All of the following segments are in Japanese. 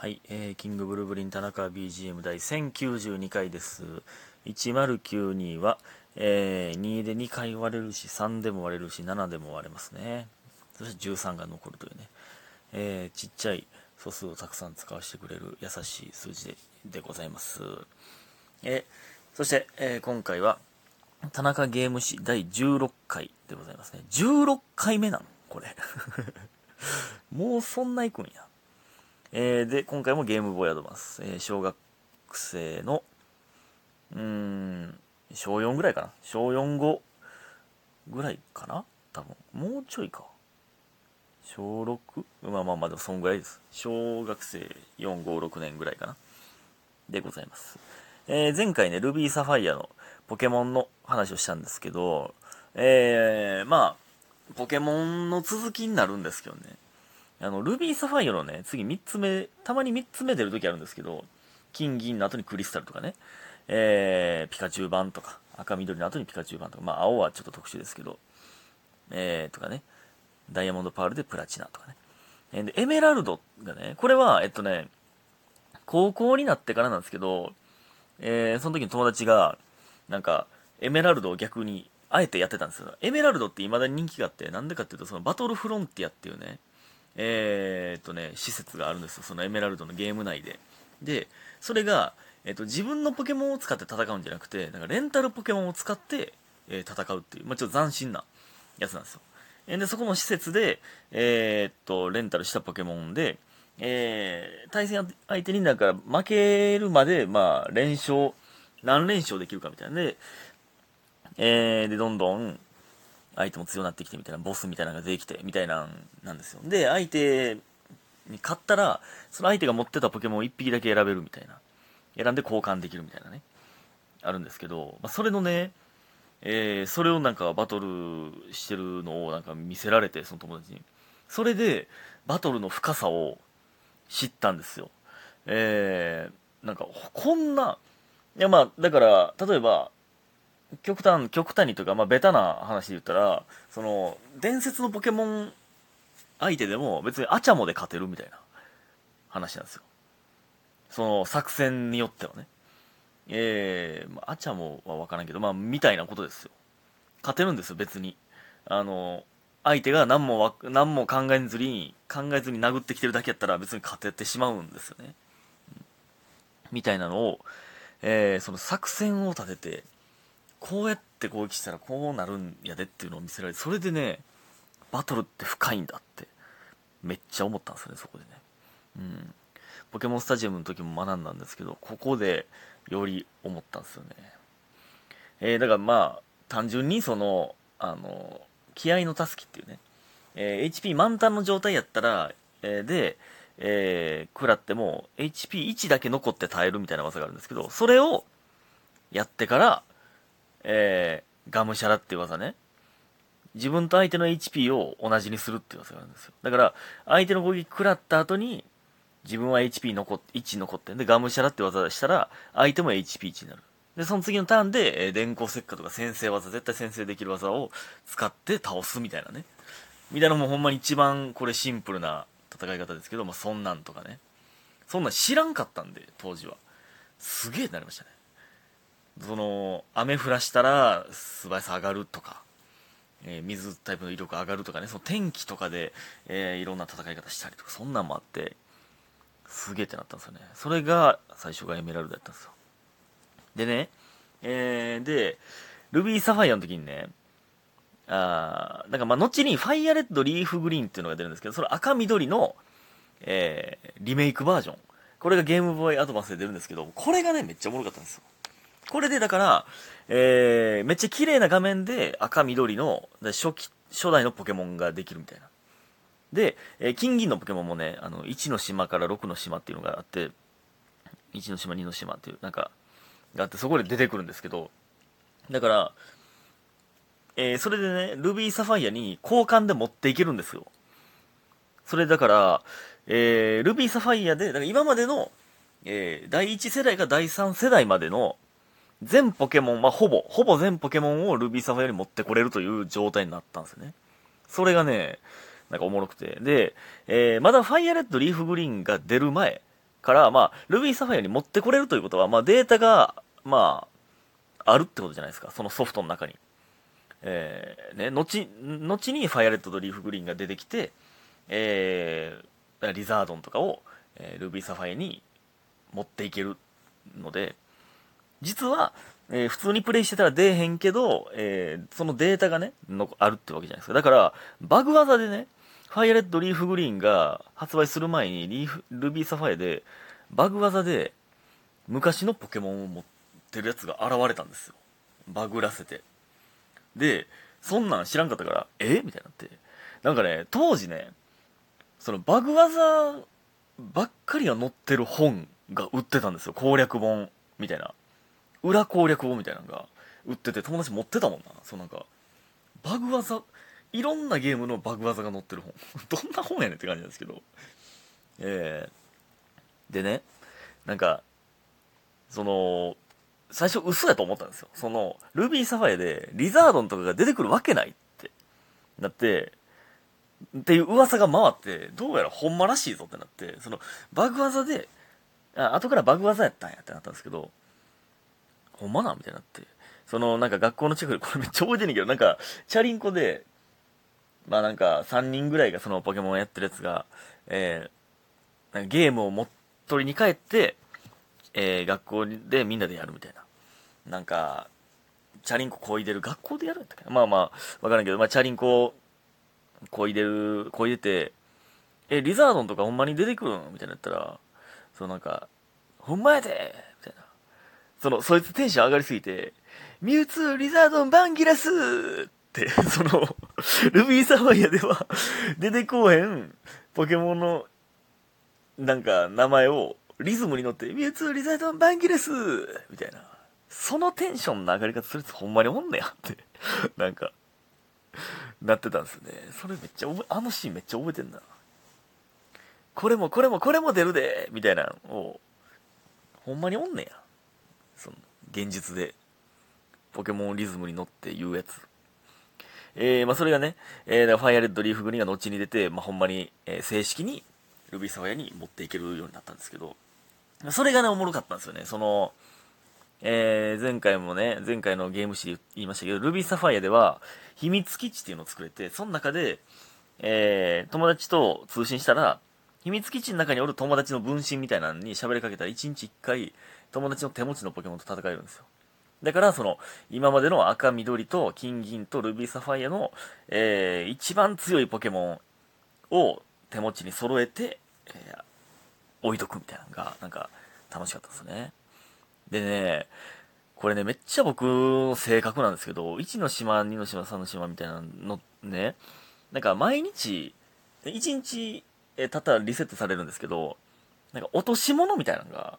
はい、えー、キングブルーブリン田中 BGM 第1092回です。1092は、えー、2で2回割れるし、3でも割れるし、7でも割れますね。そして13が残るというね、えー、ちっちゃい素数をたくさん使わせてくれる優しい数字ででございます。えー、そして、えー、今回は、田中ゲーム誌第16回でございますね。16回目なの？これ。もうそんな行くんや。えー、で、今回もゲームボーイアドバンス。えー小学生の、うーん、小4ぐらいかな。小4、5ぐらいかな？多分。もうちょいか。小 6? まあまあまあ、でもそんぐらいです。小学生4、5、6年ぐらいかな。でございます。えー前回ね、ルビーサファイアのポケモンの話をしたんですけど、えー、まあ、ポケモンの続きになるんですけどね。あの、ルビーサファイアのね、次3つ目、たまに3つ目出るときあるんですけど、金銀の後にクリスタルとかね、えー、ピカチュウ版とか、赤緑の後にピカチュウ版とか、まあ青はちょっと特殊ですけど、えー、とかね、ダイヤモンドパールでプラチナとかね。えーで、エメラルドがね、これは、えっとね、高校になってからなんですけど、えー、その時に友達が、なんか、エメラルドを逆に、あえてやってたんですよ。エメラルドって未だに人気があって、なんでかっていうと、そのバトルフロンティアっていうね、えーっとね、施設があるんですよ。そのエメラルドのゲーム内で。で、それが、えっと、自分のポケモンを使って戦うんじゃなくて、なんかレンタルポケモンを使って、えー戦うっていう、まあ、ちょっと斬新なやつなんですよ。えーで、そこの施設で、えーっと、レンタルしたポケモンで、え対戦相手になんか負けるまで、まあ、連勝、何連勝できるかみたいなんで、えーで、どんどん、相手も強くなってきてみたいな、ボスみたいなのが出てきて、みたいなんなんですよ。で、相手に勝ったら、その相手が持ってたポケモンを1匹だけ選べるみたいな。選んで交換できるみたいなね。あるんですけど、まあ、それのね、えーそれをなんかバトルしてるのをなんか見せられて、その友達に。それで、バトルの深さを知ったんですよ。えー、なんか、こんな、いやまあ、だから、例えば、極端、極端にというか、まあ、ベタな話で言ったら、その、伝説のポケモン相手でも別にアチャモで勝てるみたいな話なんですよ。その、作戦によってはね。えー、まあ、アチャモは分からんけど、まあ、みたいなことですよ。勝てるんですよ、別に。あの、相手が何もわ、何も考えずに、考えずに殴ってきてるだけやったら別に勝ててしまうんですよね。みたいなのを、えーその作戦を立てて、こうやって攻撃したらこうなるんやでっていうのを見せられて、それでね、バトルって深いんだって、めっちゃ思ったんですよね、そこでね。うん。ポケモンスタジアムの時も学んだんですけど、ここでより思ったんですよね。えーだからまあ、単純にその、あの、気合のたすきっていうね、えー HP 満タンの状態やったら、えーで、えー食らっても HP1 だけ残って耐えるみたいな技があるんですけど、それをやってから、えーガムシャラっていう技ね。自分と相手の HP を同じにするっていう技があるんですよ。だから、相手の攻撃食らった後に、自分は HP 残っ、1残ってんで、ガムシャラって技したら、相手も HP1 になる。で、その次のターンで、えー電光石火とか先制技、絶対先制できる技を使って倒すみたいなね。みたいなのもほんまに一番これシンプルな戦い方ですけど、まあそんなんとかね。そんなん知らんかったんで、当時は。すげえなりましたね。その、雨降らしたら素早さ上がるとか、えー水タイプの威力上がるとかね、その天気とかで、えーいろんな戦い方したりとか、そんなんもあって、すげえってなったんですよね。それが最初がエメラルドやったんですよ。でね、えー、で、ルビーサファイアの時にね、あーなんかまあ後にファイアレッドリーフグリーンっていうのが出るんですけど、その赤緑の、えー、リメイクバージョン。これがゲームボーイアドバンスで出るんですけど、これがね、めっちゃおもろかったんですよ。これでだから、えー、めっちゃ綺麗な画面で赤緑の初期、初代のポケモンができるみたいな。で、えー金銀のポケモンもね、あの、1の島から6の島っていうのがあって、1の島、2の島っていう、なんか、があって、そこで出てくるんですけど、だから、えーそれでね、ルビーサファイアに交換で持っていけるんですよ。それだから、えールビーサファイアで、だから今までの、えー第1世代か第3世代までの全ポケモン、まあ、ほぼ、ほぼ全ポケモンをルビーサファイアに持ってこれるという状態になったんですよね。それがね、なんかおもろくて。で、えーまだファイアレッドリーフグリーンが出る前から、まあ、ルビーサファイアに持ってこれるということは、まあ、データが、まあ、あるってことじゃないですか。そのソフトの中に。えー、ね、後、後にファイアレッドとリーフグリーンが出てきて、えー、リザードンとかを、えー、ルビーサファイアに持っていけるので、実は、えー、普通にプレイしてたら出えへんけど、えー、そのデータがね、のあるってわけじゃないですか。だから、バグ技でね、ファイアレッドリーフグリーンが発売する前にリーフ、ルビーサファイアで、バグ技で、昔のポケモンを持ってるやつが現れたんですよ。バグらせて。で、そんなん知らんかったから、え？みたいになって。なんかね、当時ね、そのバグ技ばっかりが載ってる本が売ってたんですよ。攻略本みたいな。裏攻略本みたいなのが売ってて友達持ってたもんな。そうなんか、バグ技、いろんなゲームのバグ技が載ってる本。どんな本やねんって感じなんですけど。えー、でね、なんか、その、最初嘘やと思ったんですよ。その、ルビーサファイアでリザードンとかが出てくるわけないって。なって、っていう噂が回って、どうやらほんまらしいぞってなって、その、バグ技で、あ、後からバグ技やったんやってなったんですけど、ほんまなみたいになって。その、なんか学校の近くで、これめっちゃ覚えてんねんけど、なんか、チャリンコで、まあなんか、3人ぐらいがそのポケモンやってるやつが、えー、なんかゲームを持っ取りに帰って、えー、学校でみんなでやるみたいな。なんか、チャリンコこいでる、学校でやるんだっけまあまあ、わからんけど、まあチャリンコこいでる、こいでて、え、リザードンとかほんまに出てくるんみたいなやったら、そのなんか、ほんまやでみたいな。その、そいつテンション上がりすぎて、ミュウツー、リザードン、バンギラスって、その、ルビーサファイアでは出てこうへん、ポケモンの、なんか、名前を、リズムに乗って、ミュウツー、リザードン、バンギラスみたいな。そのテンションの上がり方するやつほんまにおんねやってなんか、なってたんですよね。それめっちゃ覚え、あのシーンめっちゃ覚えてんな。これもこれもこれも出るでみたいなのを、ほんまにおんねや。その、現実で、ポケモンリズムに乗って言うやつ。えー、まあそれがね、えー、ファイアレッドリーフグリーンが後に出て、まあほんまに、えー、正式にルビーサファイアに持っていけるようになったんですけど、それがね、おもろかったんですよね。その、えー、前回もね、前回のゲーム史で言いましたけど、ルビーサファイアでは、秘密基地っていうのを作れて、その中で、えー、友達と通信したら、秘密基地の中におる友達の分身みたいなのに喋りかけたら、1日1回、友達の手持ちのポケモンと戦えるんですよ。だから、その、今までの赤、緑と金、銀とルビーサファイアの、えー、一番強いポケモンを手持ちに揃えて、えー、置いとくみたいなのが、なんか、楽しかったですね。でね、これね、めっちゃ僕の性格なんですけど、1の島、2の島、3の島みたいなのね、なんか毎日、1日、えたったらリセットされるんですけど、なんか落とし物みたいなのが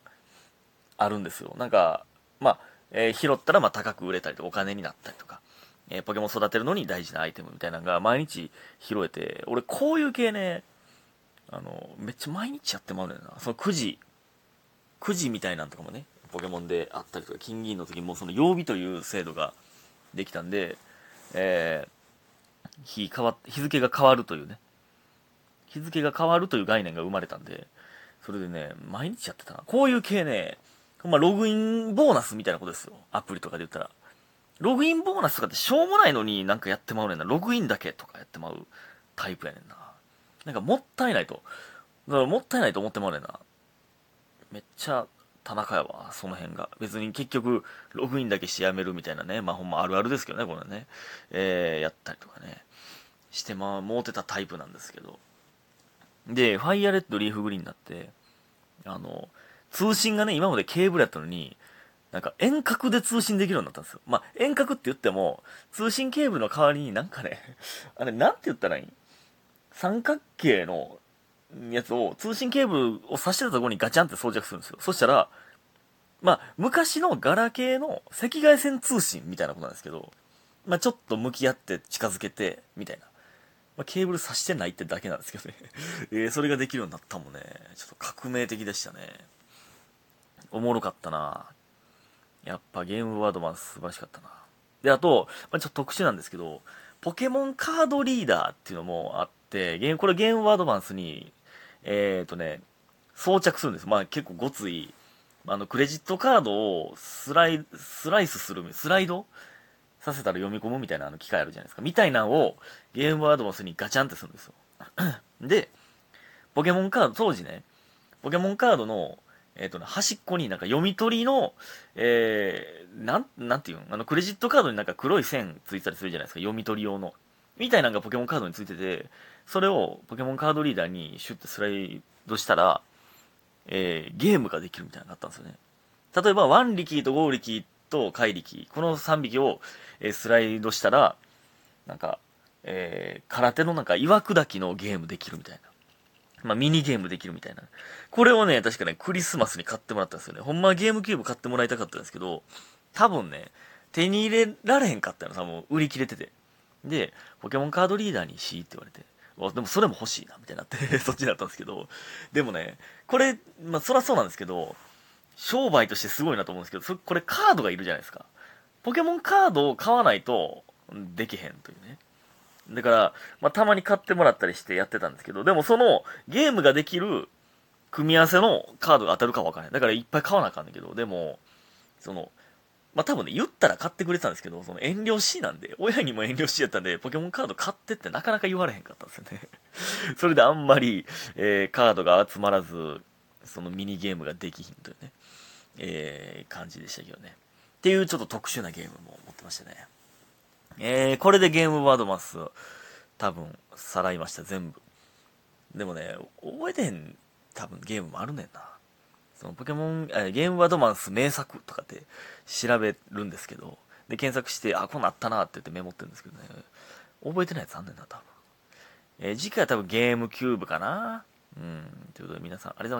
あるんですよ。なんか、まあ、えー、拾ったらま高く売れたりとかお金になったりとか、えー、ポケモン育てるのに大事なアイテムみたいなのが毎日拾えて、俺こういう系ね、あの、めっちゃ毎日やってまうねんな。その9時、9時みたいなんとかもね、ポケモンであったりとか、金銀の時もその曜日という制度ができたんで、えー、日変わ、日付が変わるというね、日付が変わるという概念が生まれたんで、それでね、毎日やってたな。こういう系ね、ま、ログインボーナスみたいなことですよ。アプリとかで言ったら。ログインボーナスとかってしょうもないのになんかやってまうねんな。ログインだけとかやってまうタイプやねんな。なんかもったいないと。だからもったいないと思ってまうねんな。めっちゃ田中やわ、その辺が。別に結局、ログインだけしてやめるみたいなね、まあほんまあるあるですけどね、これね。えー、やったりとかね、してまあ、持ってたタイプなんですけど。で、ファイアレッドリーフグリーンになって、あの、通信がね、今までケーブルやったのに、なんか遠隔で通信できるようになったんですよ。まあ、遠隔って言っても、通信ケーブルの代わりになんかね、あれ、なんて言ったらいい三角形のやつを、通信ケーブルを挿してたところにガチャンって装着するんですよ。そしたら、まあ、昔のガラケーの赤外線通信みたいなことなんですけど、まあ、ちょっと向き合って近づけて、みたいな。まあ、ケーブル挿してないってだけなんですけどね。えー、それができるようになったもんね。ちょっと革命的でしたね。おもろかったなやっぱゲームワードマン素晴らしかったなで、あと、まあ、ちょっと特殊なんですけど、ポケモンカードリーダーっていうのもあって、ゲーム、これゲームワードマンスにえっ、ー、とね、装着するんです。まあ結構ごつい、あの、クレジットカードをスライ、スライスする、スライドさせたら読み込むみたいなあの機械あるじゃないですか。みたいなのをゲームアドバンスにガチャンってするんですよ。で、ポケモンカード、当時ね、ポケモンカードの、えっ、ー、とね、端っこになんか読み取りの、えー、なん、なんていうのあの、クレジットカードになんか黒い線ついたりするじゃないですか。読み取り用の。みたいなのがポケモンカードについてて、それをポケモンカードリーダーにシュッてスライドしたら、えー、ゲームができるみたいになったんですよね。例えば、ワン力とゴー力と怪力、この3匹を、え、スライドしたら、なんか、えー、空手のなんか岩砕きのゲームできるみたいな。まあ、ミニゲームできるみたいな。これをね、確かね、クリスマスに買ってもらったんですよね。ほんまはゲームキューブ買ってもらいたかったんですけど、多分ね、手に入れられへんかったの、多分売り切れてて。で、ポケモンカードリーダーにしって言われて。でもそれも欲しいな、みたいになって そっちだったんですけど、でもね、これ、まあそらそうなんですけど、商売としてすごいなと思うんですけど、そこれカードがいるじゃないですか。ポケモンカードを買わないと、できへんというね。だから、まあ、たまに買ってもらったりしてやってたんですけど、でもそのゲームができる組み合わせのカードが当たるかわからない。だからいっぱい買わなあかんねんけど、でも、その、まあ、多分ね、言ったら買ってくれてたんですけど、その遠慮しなんで、親にも遠慮しやったんで、ポケモンカード買ってってなかなか言われへんかったんですよね。それであんまり、えー、カードが集まらず、そのミニゲームができひんというね、えー、感じでしたけどね。っていうちょっと特殊なゲームも持ってましたね。えー、これでゲームワードマス、多分、さらいました、全部。でもね、覚えてん、多分ゲームもあるねんな。そのポケモン、えゲームアドバンス名作とかって調べるんですけど、で、検索して、あ、こんなったなって言ってメモってるんですけどね、覚えてないやつあんねんな、多分。えー、次回は多分ゲームキューブかなうん、ということで皆さんありがとうございました。